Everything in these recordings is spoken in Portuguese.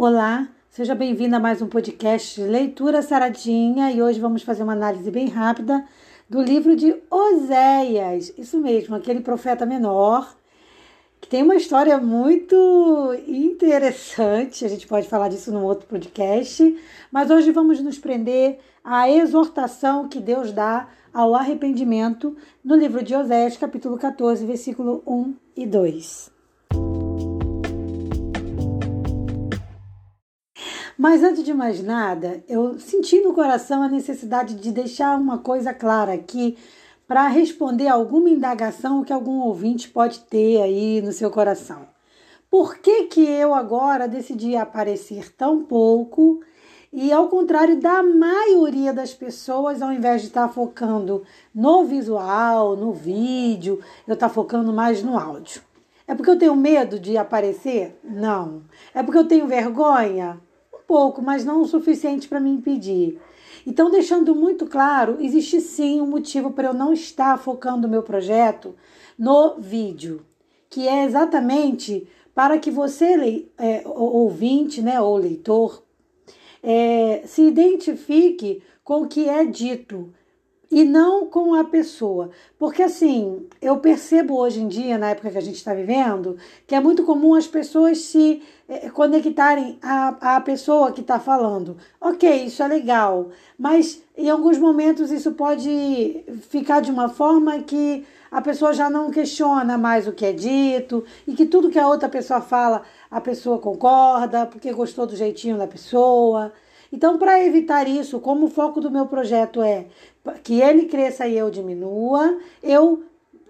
Olá, seja bem-vindo a mais um podcast Leitura Saradinha e hoje vamos fazer uma análise bem rápida do livro de Oséias. Isso mesmo, aquele profeta menor que tem uma história muito interessante. A gente pode falar disso num outro podcast, mas hoje vamos nos prender à exortação que Deus dá ao arrependimento no livro de Oséias, capítulo 14, versículo 1 e 2. Mas antes de mais nada, eu senti no coração a necessidade de deixar uma coisa clara aqui para responder alguma indagação que algum ouvinte pode ter aí no seu coração. Por que, que eu agora decidi aparecer tão pouco e ao contrário da maioria das pessoas, ao invés de estar focando no visual, no vídeo, eu estar focando mais no áudio? É porque eu tenho medo de aparecer? Não. É porque eu tenho vergonha? Pouco, mas não o suficiente para me impedir. Então, deixando muito claro, existe sim um motivo para eu não estar focando o meu projeto no vídeo, que é exatamente para que você, é, ouvinte, né, ou leitor, é, se identifique com o que é dito e não com a pessoa. Porque assim, eu percebo hoje em dia, na época que a gente está vivendo, que é muito comum as pessoas se eh, conectarem à, à pessoa que está falando. Ok, isso é legal, mas em alguns momentos isso pode ficar de uma forma que a pessoa já não questiona mais o que é dito e que tudo que a outra pessoa fala, a pessoa concorda, porque gostou do jeitinho da pessoa. Então, para evitar isso, como o foco do meu projeto é que ele cresça e eu diminua, eu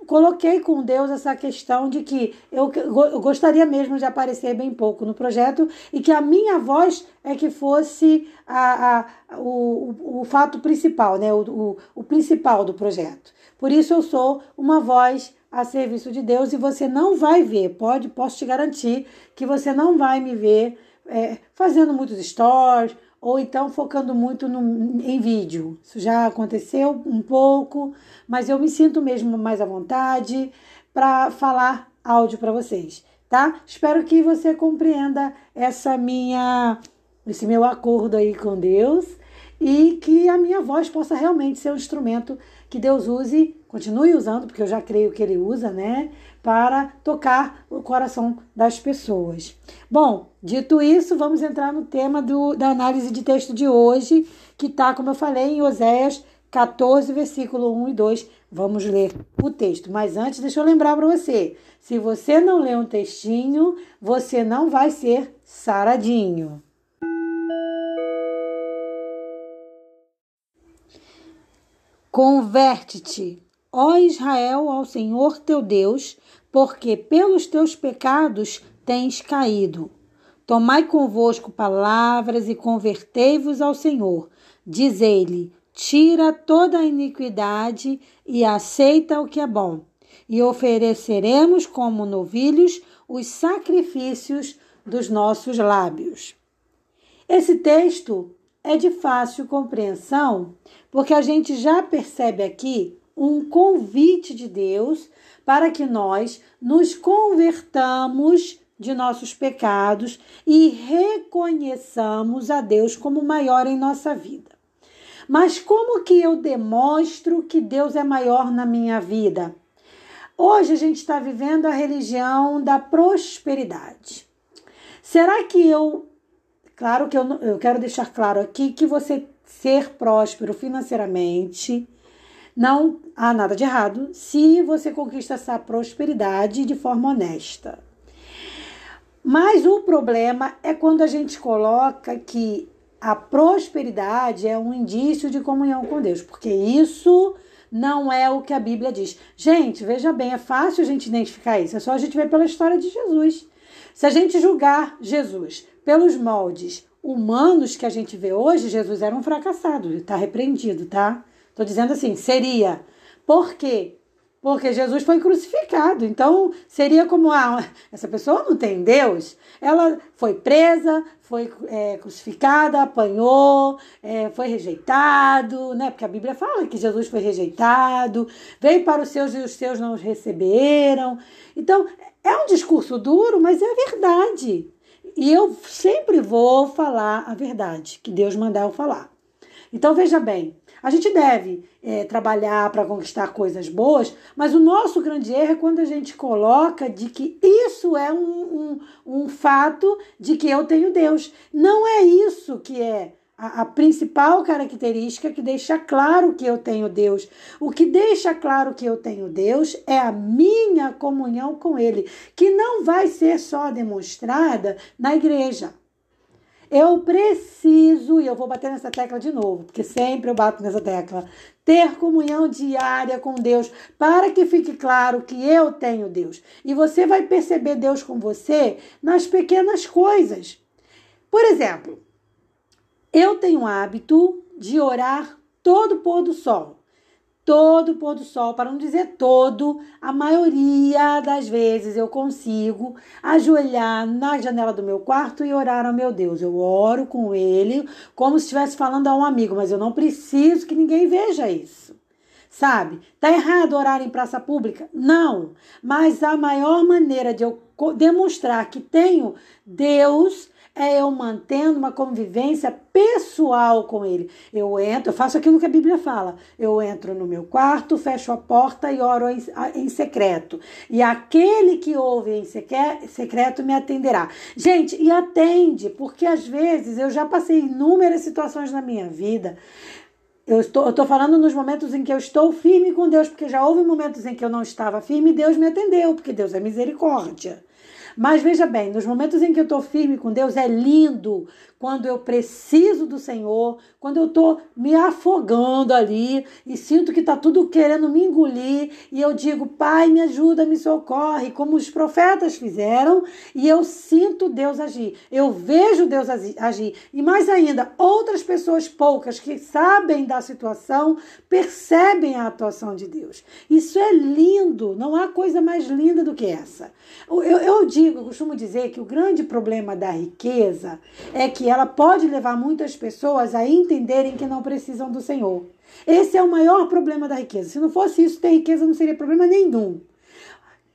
coloquei com Deus essa questão de que eu, gostaria mesmo de aparecer bem pouco no projeto e que a minha voz é que fosse a, a, o, o fato principal, né? O, o, o principal do projeto. Por isso eu sou uma voz a serviço de Deus e você não vai ver, pode, posso te garantir que você não vai me ver é, fazendo muitos stories ou então focando muito no, em vídeo. Isso já aconteceu um pouco, mas eu me sinto mesmo mais à vontade para falar áudio para vocês, tá? Espero que você compreenda essa minha esse meu acordo aí com Deus e que a minha voz possa realmente ser um instrumento que Deus use, continue usando, porque eu já creio que ele usa, né, para tocar o coração das pessoas. Bom, dito isso, vamos entrar no tema do, da análise de texto de hoje, que está, como eu falei, em Oséias 14, versículo 1 e 2. Vamos ler o texto. Mas antes, deixa eu lembrar para você: se você não ler um textinho, você não vai ser saradinho. Converte-te, ó Israel, ao Senhor teu Deus, porque pelos teus pecados tens caído. Tomai convosco palavras e convertei-vos ao Senhor. Dizei-lhe: tira toda a iniquidade e aceita o que é bom. E ofereceremos como novilhos os sacrifícios dos nossos lábios. Esse texto é de fácil compreensão, porque a gente já percebe aqui um convite de Deus para que nós nos convertamos de nossos pecados e reconheçamos a Deus como maior em nossa vida. Mas como que eu demonstro que Deus é maior na minha vida? Hoje a gente está vivendo a religião da prosperidade. Será que eu Claro que eu, eu quero deixar claro aqui que você ser próspero financeiramente não há nada de errado se você conquista essa prosperidade de forma honesta. Mas o problema é quando a gente coloca que a prosperidade é um indício de comunhão com Deus, porque isso não é o que a Bíblia diz. Gente, veja bem, é fácil a gente identificar isso, é só a gente ver pela história de Jesus. Se a gente julgar Jesus pelos moldes humanos que a gente vê hoje, Jesus era um fracassado, está repreendido, tá? Estou dizendo assim, seria. Por quê? Porque Jesus foi crucificado. Então, seria como ah, essa pessoa não tem Deus. Ela foi presa, foi é, crucificada, apanhou, é, foi rejeitado, né? Porque a Bíblia fala que Jesus foi rejeitado, veio para os seus e os seus não os receberam. Então, é um discurso duro, mas é verdade. E eu sempre vou falar a verdade que Deus mandar eu falar. Então veja bem, a gente deve é, trabalhar para conquistar coisas boas, mas o nosso grande erro é quando a gente coloca de que isso é um, um, um fato de que eu tenho Deus. Não é isso que é a, a, principal característica que deixa claro que eu tenho Deus. O que deixa claro que eu tenho Deus é a minha comunhão com Ele, que não vai ser só demonstrada na igreja. Eu preciso, e eu vou bater nessa tecla de novo, porque sempre eu bato nessa tecla, ter comunhão diária com Deus, para que fique claro que eu tenho Deus. E você vai perceber Deus com você nas pequenas coisas. Por exemplo, eu tenho o hábito de orar todo pôr do sol todo pôr do sol, para não dizer todo, a maioria das vezes eu consigo ajoelhar na janela do meu quarto e orar ao meu Deus. Eu oro com ele como se estivesse falando a um amigo, mas eu não preciso que ninguém veja isso. Sabe? Tá errado orar em praça pública? Não. Mas a maior maneira de eu demonstrar que tenho Deus é eu mantendo uma convivência pessoal com ele. Eu entro, eu faço aquilo que a Bíblia fala. Eu entro no meu quarto, fecho a porta e oro em, em secreto. E aquele que ouve em secreto me atenderá. Gente, e atende, porque às vezes eu já passei inúmeras situações na minha vida. Eu estou, eu estou falando nos momentos em que eu estou firme com Deus, porque já houve momentos em que eu não estava firme e Deus me atendeu, porque Deus é misericórdia. Mas veja bem, nos momentos em que eu estou firme com Deus, é lindo quando eu preciso do Senhor, quando eu estou me afogando ali e sinto que está tudo querendo me engolir, e eu digo, Pai, me ajuda, me socorre, como os profetas fizeram, e eu sinto Deus agir, eu vejo Deus agir, e mais ainda, outras pessoas poucas que sabem da situação percebem a atuação de Deus. Isso é lindo, não há coisa mais linda do que essa. Eu, eu digo, eu costumo dizer que o grande problema da riqueza é que ela pode levar muitas pessoas a entenderem que não precisam do Senhor. Esse é o maior problema da riqueza. Se não fosse isso, ter riqueza não seria problema nenhum.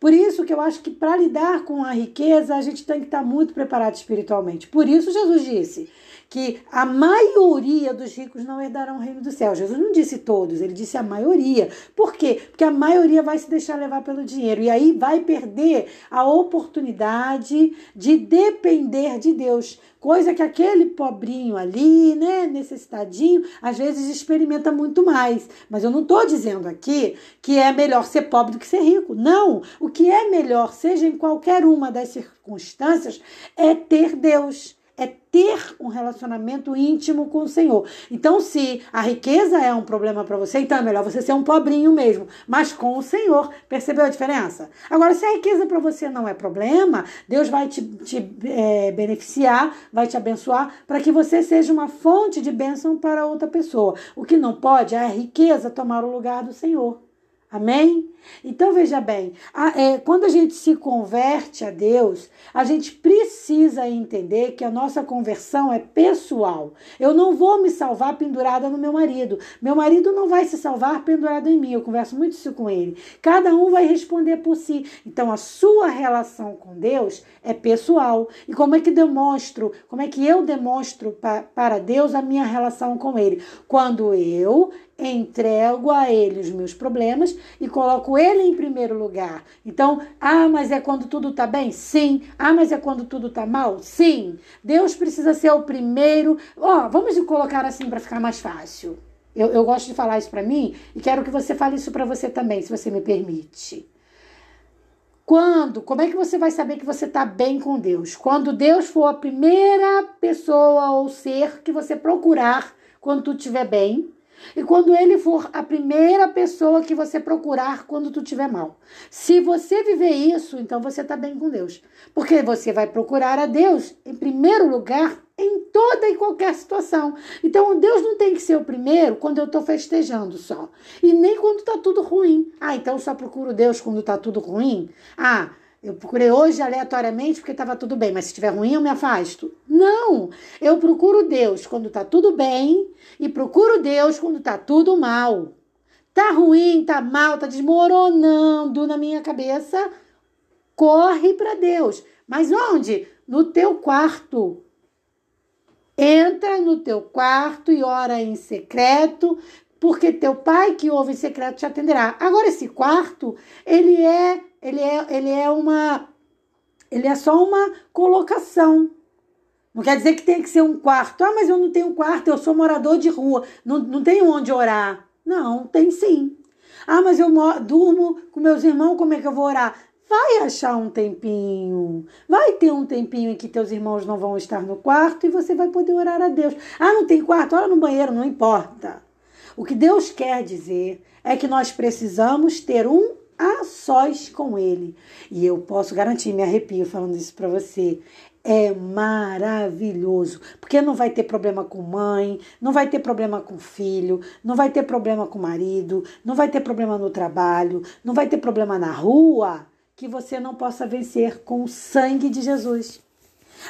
Por isso que eu acho que para lidar com a riqueza, a gente tem que estar muito preparado espiritualmente. Por isso Jesus disse: que a maioria dos ricos não herdarão o reino do céu. Jesus não disse todos, ele disse a maioria. Por quê? Porque a maioria vai se deixar levar pelo dinheiro e aí vai perder a oportunidade de depender de Deus. Coisa que aquele pobrinho ali, né, necessitadinho, às vezes experimenta muito mais. Mas eu não estou dizendo aqui que é melhor ser pobre do que ser rico. Não! O que é melhor, seja em qualquer uma das circunstâncias, é ter Deus é ter um relacionamento íntimo com o Senhor. Então, se a riqueza é um problema para você, então é melhor você ser um pobrinho mesmo, mas com o Senhor. Percebeu a diferença? Agora, se a riqueza para você não é problema, Deus vai te, te é, beneficiar, vai te abençoar para que você seja uma fonte de bênção para outra pessoa. O que não pode é a riqueza tomar o lugar do Senhor. Amém? Então veja bem, a, é, quando a gente se converte a Deus, a gente precisa entender que a nossa conversão é pessoal. Eu não vou me salvar pendurada no meu marido. Meu marido não vai se salvar pendurado em mim. Eu converso muito isso com ele. Cada um vai responder por si. Então a sua relação com Deus é pessoal. E como é que demonstro? Como é que eu demonstro pa, para Deus a minha relação com Ele? Quando eu entrego a ele os meus problemas e coloco ele em primeiro lugar. Então, ah, mas é quando tudo está bem? Sim. Ah, mas é quando tudo está mal? Sim. Deus precisa ser o primeiro. Ó, oh, vamos colocar assim para ficar mais fácil. Eu, eu gosto de falar isso para mim e quero que você fale isso para você também, se você me permite. Quando? Como é que você vai saber que você está bem com Deus? Quando Deus for a primeira pessoa ou ser que você procurar quando tu estiver bem e quando ele for a primeira pessoa que você procurar quando tu tiver mal. Se você viver isso, então você está bem com Deus. Porque você vai procurar a Deus em primeiro lugar em toda e qualquer situação. Então, Deus não tem que ser o primeiro quando eu estou festejando só. E nem quando está tudo ruim. Ah, então eu só procuro Deus quando está tudo ruim? Ah, eu procurei hoje aleatoriamente porque estava tudo bem, mas se estiver ruim eu me afasto. Não! Eu procuro Deus quando está tudo bem e procuro Deus quando está tudo mal. Tá ruim, tá mal, tá desmoronando na minha cabeça. Corre para Deus. Mas onde? No teu quarto. Entra no teu quarto e ora em secreto, porque teu pai que ouve em secreto te atenderá. Agora esse quarto, ele é, ele é, ele é uma ele é só uma colocação. Não quer dizer que tem que ser um quarto. Ah, mas eu não tenho quarto, eu sou morador de rua, não, não tenho onde orar. Não, tem sim. Ah, mas eu durmo com meus irmãos, como é que eu vou orar? Vai achar um tempinho. Vai ter um tempinho em que teus irmãos não vão estar no quarto e você vai poder orar a Deus. Ah, não tem quarto? Ora no banheiro, não importa. O que Deus quer dizer é que nós precisamos ter um a sós com Ele. E eu posso garantir, me arrepio falando isso para você é maravilhoso, porque não vai ter problema com mãe, não vai ter problema com filho, não vai ter problema com marido, não vai ter problema no trabalho, não vai ter problema na rua que você não possa vencer com o sangue de Jesus.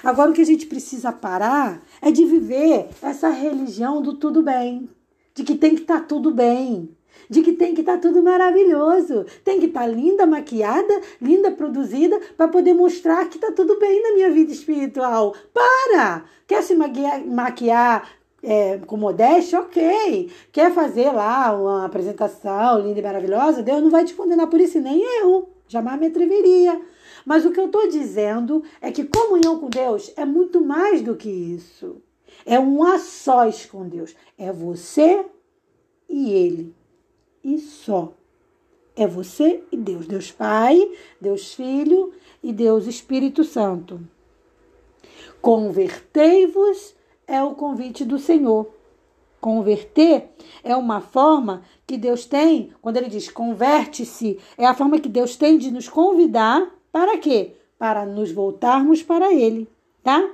Agora o que a gente precisa parar é de viver essa religião do tudo bem, de que tem que estar tá tudo bem de que tem que estar tá tudo maravilhoso, tem que estar tá linda, maquiada, linda produzida para poder mostrar que está tudo bem na minha vida espiritual. Para! Quer se maquiar, maquiar é, com modéstia? Ok. Quer fazer lá uma apresentação linda e maravilhosa? Deus não vai te condenar por isso, nem eu. Jamais me atreveria. Mas o que eu estou dizendo é que comunhão com Deus é muito mais do que isso. É um a sós com Deus. É você e Ele e só. É você e Deus, Deus Pai, Deus Filho e Deus Espírito Santo. Convertei-vos é o convite do Senhor. Converter é uma forma que Deus tem, quando ele diz converte-se, é a forma que Deus tem de nos convidar para quê? Para nos voltarmos para Ele, tá?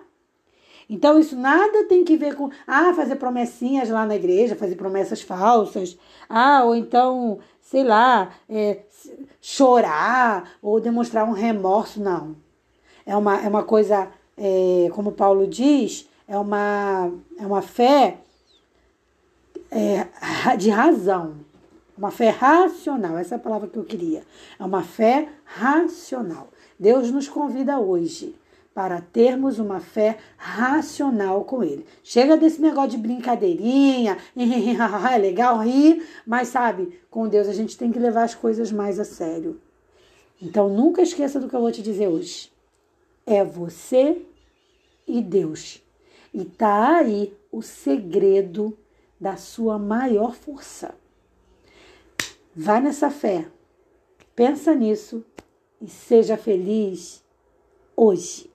Então, isso nada tem que ver com ah, fazer promessinhas lá na igreja, fazer promessas falsas, ah, ou então, sei lá, é, chorar ou demonstrar um remorso, não. É uma, é uma coisa, é, como Paulo diz, é uma, é uma fé é, de razão. Uma fé racional, essa é a palavra que eu queria. É uma fé racional. Deus nos convida hoje para termos uma fé racional com Ele. Chega desse negócio de brincadeirinha, é legal rir, mas sabe, com Deus a gente tem que levar as coisas mais a sério. Então nunca esqueça do que eu vou te dizer hoje. É você e Deus. E tá aí o segredo da sua maior força. Vai nessa fé. Pensa nisso e seja feliz hoje.